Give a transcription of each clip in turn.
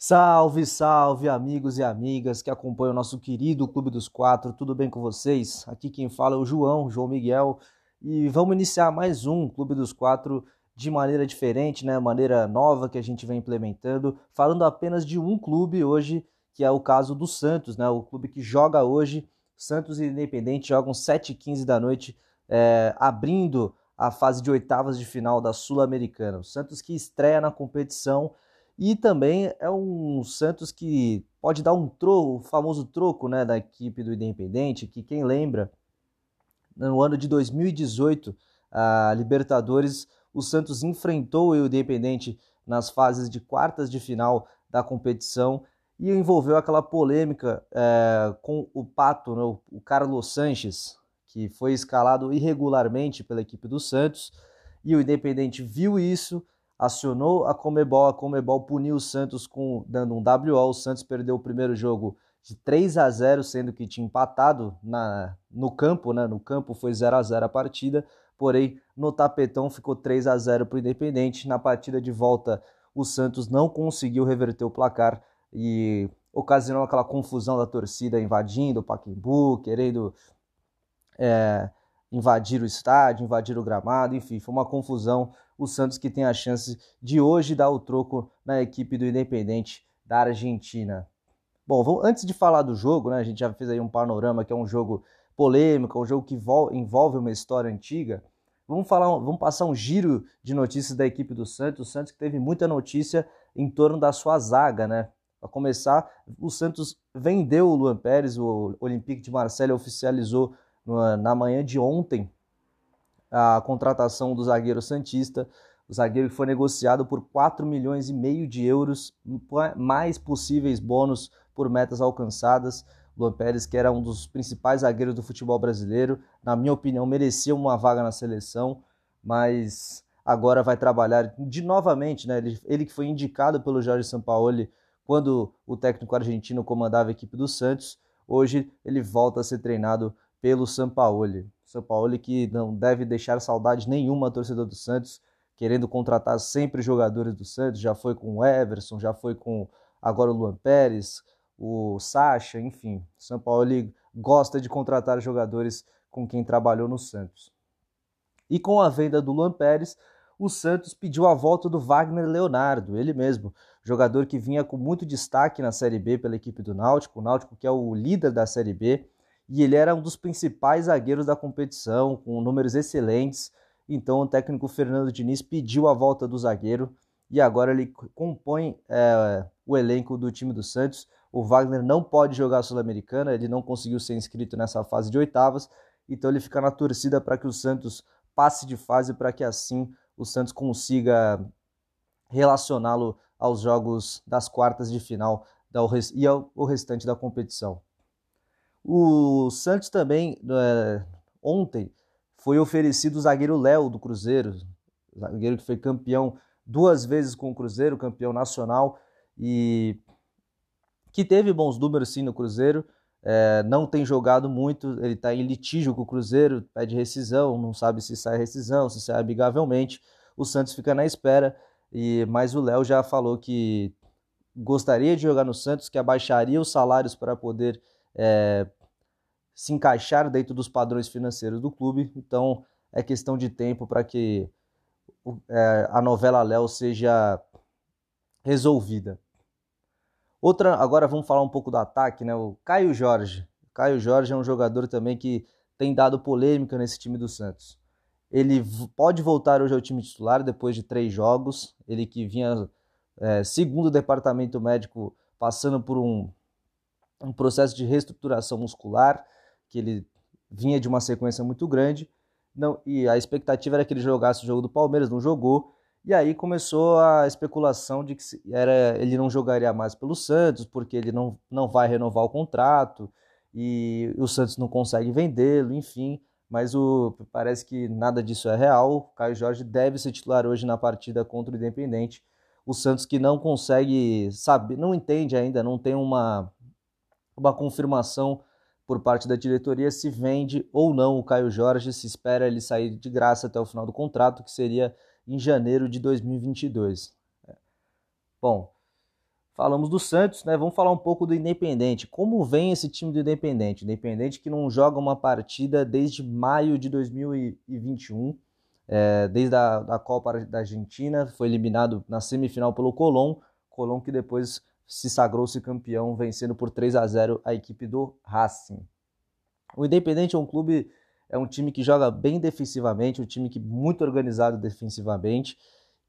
Salve, salve, amigos e amigas que acompanham o nosso querido Clube dos Quatro, tudo bem com vocês? Aqui quem fala é o João, João Miguel, e vamos iniciar mais um Clube dos Quatro de maneira diferente, né? Maneira nova que a gente vem implementando, falando apenas de um clube hoje, que é o caso do Santos, né? O clube que joga hoje, Santos e Independente jogam 7h15 da noite, é, abrindo a fase de oitavas de final da Sul-Americana. O Santos que estreia na competição e também é um Santos que pode dar um troco, o famoso troco né, da equipe do Independente, que quem lembra, no ano de 2018, a Libertadores, o Santos enfrentou o Independente nas fases de quartas de final da competição e envolveu aquela polêmica é, com o Pato, né, o Carlos Sanches, que foi escalado irregularmente pela equipe do Santos, e o Independente viu isso, acionou a Comebol, a Comebol puniu o Santos com dando um WO, o Santos perdeu o primeiro jogo de 3 a 0, sendo que tinha empatado na, no campo, né? No campo foi 0 a 0 a partida, porém no tapetão ficou 3 a 0 para o Independente. Na partida de volta, o Santos não conseguiu reverter o placar e ocasionou aquela confusão da torcida invadindo o Pacaembu, querendo é, invadir o estádio, invadir o gramado, enfim, foi uma confusão. O Santos que tem a chance de hoje dar o troco na equipe do Independente da Argentina. Bom, antes de falar do jogo, né, a gente já fez aí um panorama que é um jogo polêmico, um jogo que envolve uma história antiga. Vamos falar, vamos passar um giro de notícias da equipe do Santos. O Santos que teve muita notícia em torno da sua zaga, né? Para começar, o Santos vendeu o Luan Pérez, o Olympique de Marseille oficializou na manhã de ontem a contratação do zagueiro Santista, o zagueiro que foi negociado por 4 milhões e meio de euros, mais possíveis bônus por metas alcançadas. Luan Pérez, que era um dos principais zagueiros do futebol brasileiro, na minha opinião, merecia uma vaga na seleção, mas agora vai trabalhar de novamente, né? Ele, ele que foi indicado pelo Jorge Sampaoli quando o técnico argentino comandava a equipe do Santos, hoje ele volta a ser treinado pelo Sampaoli. Sampaoli que não deve deixar saudade nenhuma a torcedor do Santos, querendo contratar sempre jogadores do Santos, já foi com o Everson, já foi com agora o Luan Pérez, o Sacha, enfim. Sampaoli gosta de contratar jogadores com quem trabalhou no Santos. E com a venda do Luan Pérez, o Santos pediu a volta do Wagner Leonardo, ele mesmo, jogador que vinha com muito destaque na Série B pela equipe do Náutico, o Náutico que é o líder da Série B, e ele era um dos principais zagueiros da competição, com números excelentes. Então o técnico Fernando Diniz pediu a volta do zagueiro e agora ele compõe é, o elenco do time do Santos. O Wagner não pode jogar a Sul-Americana, ele não conseguiu ser inscrito nessa fase de oitavas, então ele fica na torcida para que o Santos passe de fase, para que assim o Santos consiga relacioná-lo aos jogos das quartas de final e ao restante da competição. O Santos também, é, ontem, foi oferecido o zagueiro Léo do Cruzeiro, zagueiro que foi campeão duas vezes com o Cruzeiro, campeão nacional, e que teve bons números sim no Cruzeiro, é, não tem jogado muito, ele está em litígio com o Cruzeiro, pede rescisão, não sabe se sai rescisão, se sai amigavelmente. O Santos fica na espera, e mas o Léo já falou que gostaria de jogar no Santos, que abaixaria os salários para poder é, se encaixar dentro dos padrões financeiros do clube. Então é questão de tempo para que é, a novela Léo seja resolvida. Outra, agora vamos falar um pouco do ataque, né? O Caio Jorge. O Caio Jorge é um jogador também que tem dado polêmica nesse time do Santos. Ele pode voltar hoje ao time titular depois de três jogos. Ele que vinha, é, segundo o departamento médico, passando por um, um processo de reestruturação muscular que ele vinha de uma sequência muito grande, não, e a expectativa era que ele jogasse o jogo do Palmeiras, não jogou, e aí começou a especulação de que era, ele não jogaria mais pelo Santos, porque ele não, não vai renovar o contrato, e o Santos não consegue vendê-lo, enfim, mas o, parece que nada disso é real. O Caio Jorge deve ser titular hoje na partida contra o Independente. O Santos que não consegue saber, não entende ainda, não tem uma, uma confirmação por parte da diretoria se vende ou não o Caio Jorge, se espera ele sair de graça até o final do contrato, que seria em janeiro de 2022. É. Bom, falamos do Santos, né? Vamos falar um pouco do Independente. Como vem esse time do Independente? Independente que não joga uma partida desde maio de 2021, é, desde a da Copa da Argentina, foi eliminado na semifinal pelo Colón, Colón que depois se sagrou-se campeão, vencendo por 3 a 0 a equipe do Racing. O Independente é um clube, é um time que joga bem defensivamente, um time que muito organizado defensivamente,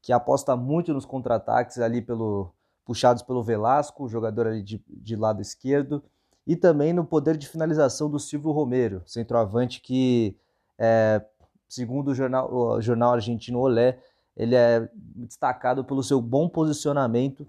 que aposta muito nos contra-ataques ali pelo puxados pelo Velasco, jogador ali de, de lado esquerdo, e também no poder de finalização do Silvio Romero, centroavante que, é, segundo o jornal, o jornal argentino Olé, ele é destacado pelo seu bom posicionamento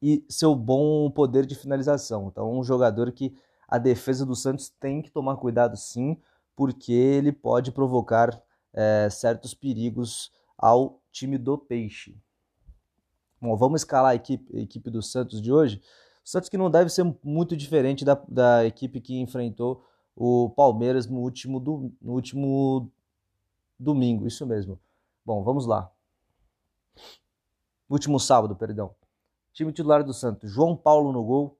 e seu bom poder de finalização. Então, um jogador que a defesa do Santos tem que tomar cuidado sim, porque ele pode provocar é, certos perigos ao time do Peixe. Bom, vamos escalar a equipe, a equipe do Santos de hoje. O Santos que não deve ser muito diferente da, da equipe que enfrentou o Palmeiras no último, do, no último domingo, isso mesmo. Bom, vamos lá. Último sábado, perdão. Time titular do Santos: João Paulo no gol,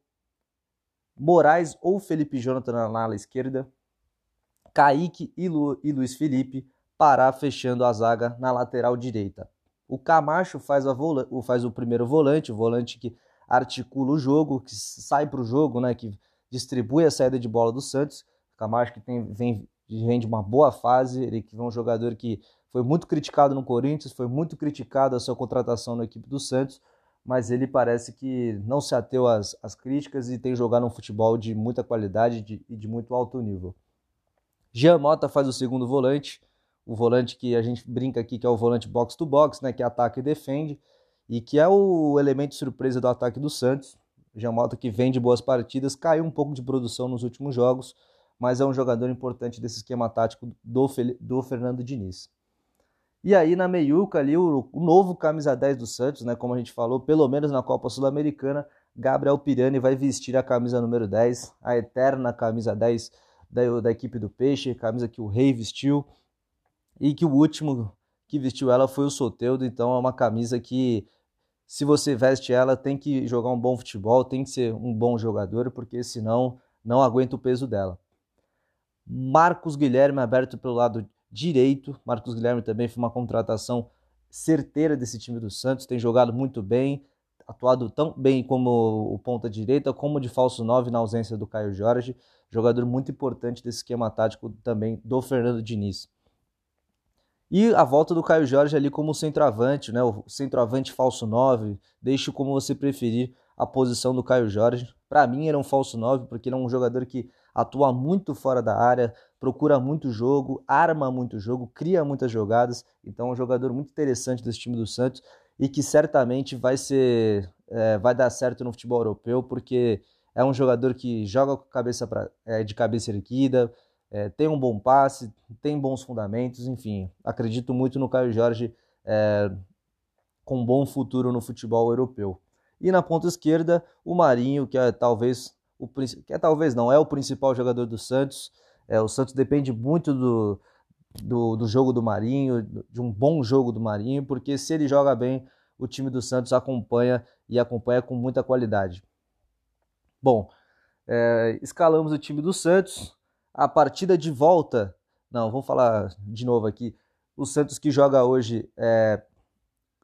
Moraes ou Felipe Jonathan na ala esquerda, Kaique e, Lu, e Luiz Felipe, Pará fechando a zaga na lateral direita. O Camacho faz, vola, faz o primeiro volante, o volante que articula o jogo, que sai para o jogo, né, que distribui a saída de bola do Santos. O Camacho que tem, vem, vem de uma boa fase, ele que é um jogador que foi muito criticado no Corinthians, foi muito criticado a sua contratação na equipe do Santos, mas ele parece que não se ateu às, às críticas e tem jogado um futebol de muita qualidade e de, de muito alto nível. Jean Mota faz o segundo volante, o volante que a gente brinca aqui que é o volante box to box, né, que ataca e defende, e que é o elemento surpresa do ataque do Santos. Jamota que vem de boas partidas, caiu um pouco de produção nos últimos jogos, mas é um jogador importante desse esquema tático do, do Fernando Diniz. E aí na meiuca ali o, o, novo camisa 10 do Santos, né, como a gente falou, pelo menos na Copa Sul-Americana, Gabriel Pirani vai vestir a camisa número 10, a eterna camisa 10 da, da equipe do Peixe, camisa que o Rei vestiu e que o último que vestiu ela foi o Soteudo, então é uma camisa que se você veste ela tem que jogar um bom futebol, tem que ser um bom jogador, porque senão não aguenta o peso dela. Marcos Guilherme aberto pelo lado direito. Marcos Guilherme também foi uma contratação certeira desse time do Santos, tem jogado muito bem, atuado tão bem como o ponta direita, como de falso 9 na ausência do Caio Jorge, jogador muito importante desse esquema tático também do Fernando Diniz. E a volta do Caio Jorge ali como centroavante, né? O centroavante falso 9, deixe como você preferir a posição do Caio Jorge. Para mim era um falso 9, porque ele é um jogador que atua muito fora da área, procura muito jogo, arma muito jogo, cria muitas jogadas. Então é um jogador muito interessante desse time do Santos e que certamente vai ser é, vai dar certo no futebol europeu, porque é um jogador que joga cabeça pra, é, de cabeça erguida, é, tem um bom passe, tem bons fundamentos, enfim, acredito muito no Caio Jorge é, com um bom futuro no futebol europeu. E na ponta esquerda, o Marinho, que é talvez o que é talvez não é o principal jogador do Santos. É, o Santos depende muito do, do, do jogo do Marinho, de um bom jogo do Marinho, porque se ele joga bem, o time do Santos acompanha e acompanha com muita qualidade. Bom, é, escalamos o time do Santos a partida de volta. Não, vou falar de novo aqui. O Santos que joga hoje é,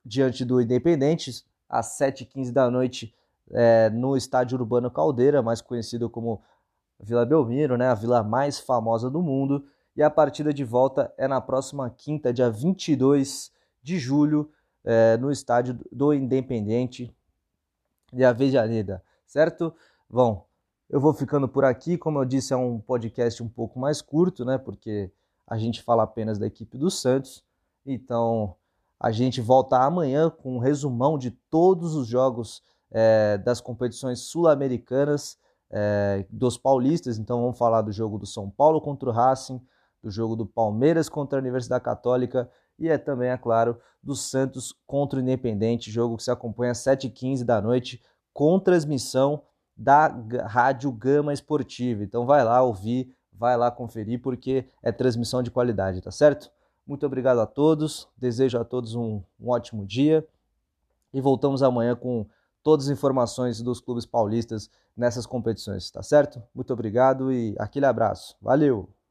diante do Independente, às 7h15 da noite, é, no estádio Urbano Caldeira, mais conhecido como Vila Belmiro, né, a vila mais famosa do mundo. E a partida de volta é na próxima quinta, dia 22 de julho, é, no estádio do Independente de Avejaneda, certo? Bom, eu vou ficando por aqui. Como eu disse, é um podcast um pouco mais curto, né? Porque a gente fala apenas da equipe do Santos. Então, a gente volta amanhã com um resumão de todos os jogos é, das competições sul-americanas, é, dos paulistas. Então, vamos falar do jogo do São Paulo contra o Racing, do jogo do Palmeiras contra a Universidade Católica e é também, é claro, do Santos contra o Independente, jogo que se acompanha às 7h15 da noite, com transmissão da Rádio Gama Esportiva. Então vai lá ouvir, vai lá conferir, porque é transmissão de qualidade, tá certo? Muito obrigado a todos, desejo a todos um, um ótimo dia e voltamos amanhã com todas as informações dos clubes paulistas nessas competições, tá certo? Muito obrigado e aquele abraço. Valeu!